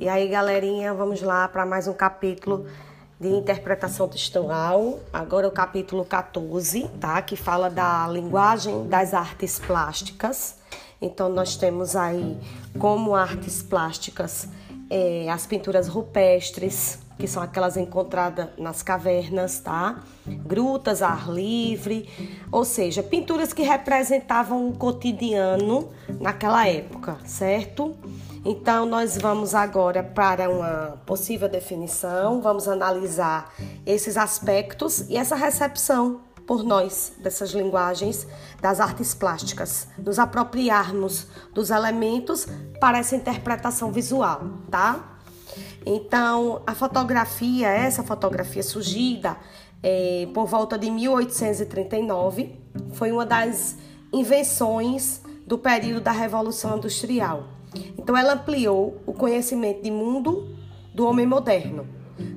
E aí, galerinha, vamos lá para mais um capítulo de interpretação textual. Agora o capítulo 14, tá? Que fala da linguagem das artes plásticas. Então, nós temos aí como artes plásticas é, as pinturas rupestres, que são aquelas encontradas nas cavernas, tá? Grutas, ar livre, ou seja, pinturas que representavam o cotidiano naquela época, certo? Então, nós vamos agora para uma possível definição, vamos analisar esses aspectos e essa recepção por nós dessas linguagens das artes plásticas, nos apropriarmos dos elementos para essa interpretação visual, tá? Então, a fotografia, essa fotografia surgida é, por volta de 1839, foi uma das invenções do período da Revolução Industrial. Então, ela ampliou o conhecimento de mundo do homem moderno.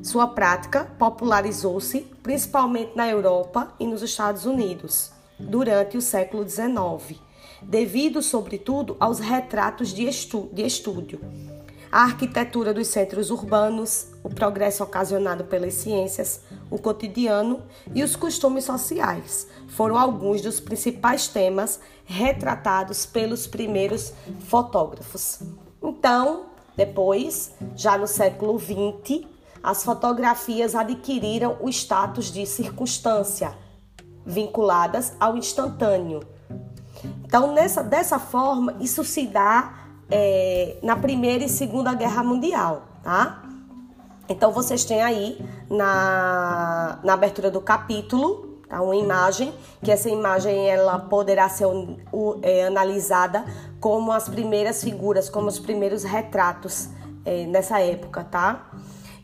Sua prática popularizou-se principalmente na Europa e nos Estados Unidos durante o século XIX, devido, sobretudo, aos retratos de, estu de estúdio a arquitetura dos centros urbanos, o progresso ocasionado pelas ciências, o cotidiano e os costumes sociais foram alguns dos principais temas retratados pelos primeiros fotógrafos. Então, depois, já no século XX, as fotografias adquiriram o status de circunstância, vinculadas ao instantâneo. Então, nessa, dessa forma, isso se dá é, na Primeira e Segunda Guerra Mundial, tá? Então vocês têm aí na, na abertura do capítulo tá, uma imagem, que essa imagem ela poderá ser é, analisada como as primeiras figuras, como os primeiros retratos é, nessa época, tá?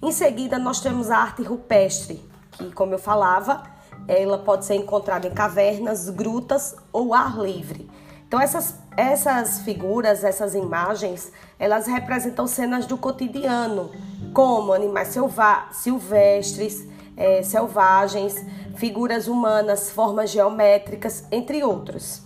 Em seguida nós temos a arte rupestre, que como eu falava, ela pode ser encontrada em cavernas, grutas ou ar livre. Então essas, essas figuras, essas imagens, elas representam cenas do cotidiano, como animais silvestres, é, selvagens, figuras humanas, formas geométricas, entre outros.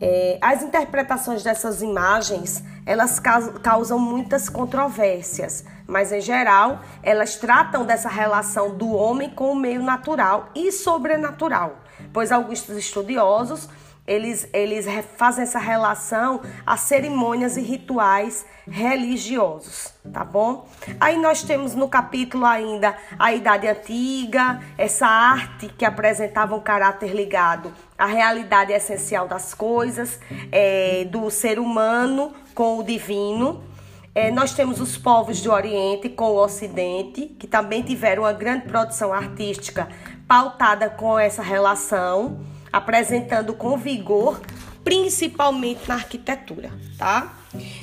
É, as interpretações dessas imagens elas causam muitas controvérsias, mas em geral elas tratam dessa relação do homem com o meio natural e sobrenatural, pois alguns estudiosos eles, eles fazem essa relação a cerimônias e rituais religiosos, tá bom? Aí nós temos no capítulo ainda a Idade Antiga, essa arte que apresentava um caráter ligado à realidade essencial das coisas, é, do ser humano com o divino. É, nós temos os povos do Oriente com o Ocidente, que também tiveram uma grande produção artística pautada com essa relação apresentando com vigor, principalmente na arquitetura, tá?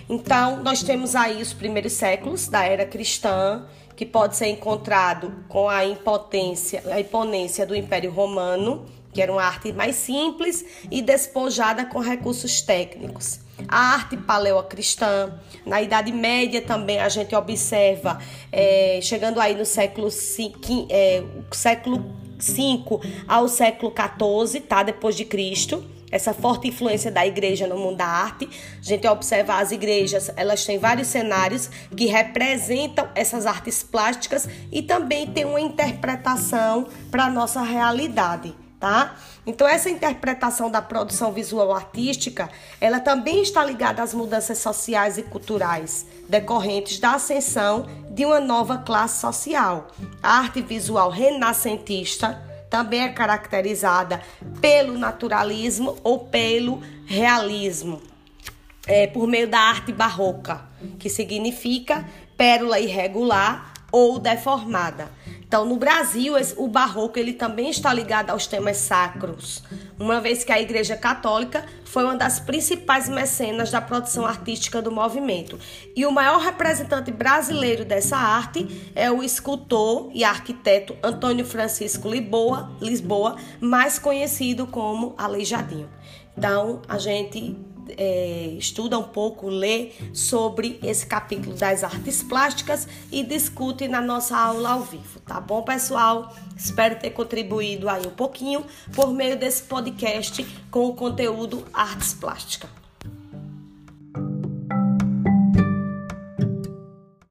Então, nós temos aí os primeiros séculos da era cristã, que pode ser encontrado com a impotência, a imponência do Império Romano, que era uma arte mais simples e despojada com recursos técnicos. A arte paleocristã, na Idade Média também a gente observa, é, chegando aí no século, é, século 5 ao século 14, tá? Depois de Cristo. Essa forte influência da igreja no mundo da arte. A gente observa as igrejas, elas têm vários cenários que representam essas artes plásticas e também tem uma interpretação para a nossa realidade tá? Então essa interpretação da produção visual artística, ela também está ligada às mudanças sociais e culturais decorrentes da ascensão de uma nova classe social. A arte visual renascentista também é caracterizada pelo naturalismo ou pelo realismo, é, por meio da arte barroca, que significa pérola irregular ou deformada. Então, no Brasil, o barroco ele também está ligado aos temas sacros, uma vez que a Igreja Católica foi uma das principais mecenas da produção artística do movimento. E o maior representante brasileiro dessa arte é o escultor e arquiteto Antônio Francisco Lisboa, Lisboa mais conhecido como Aleijadinho. Então, a gente é, estuda um pouco, lê sobre esse capítulo das artes plásticas e discute na nossa aula ao vivo, tá bom, pessoal? Espero ter contribuído aí um pouquinho por meio desse podcast com o conteúdo Artes Plásticas.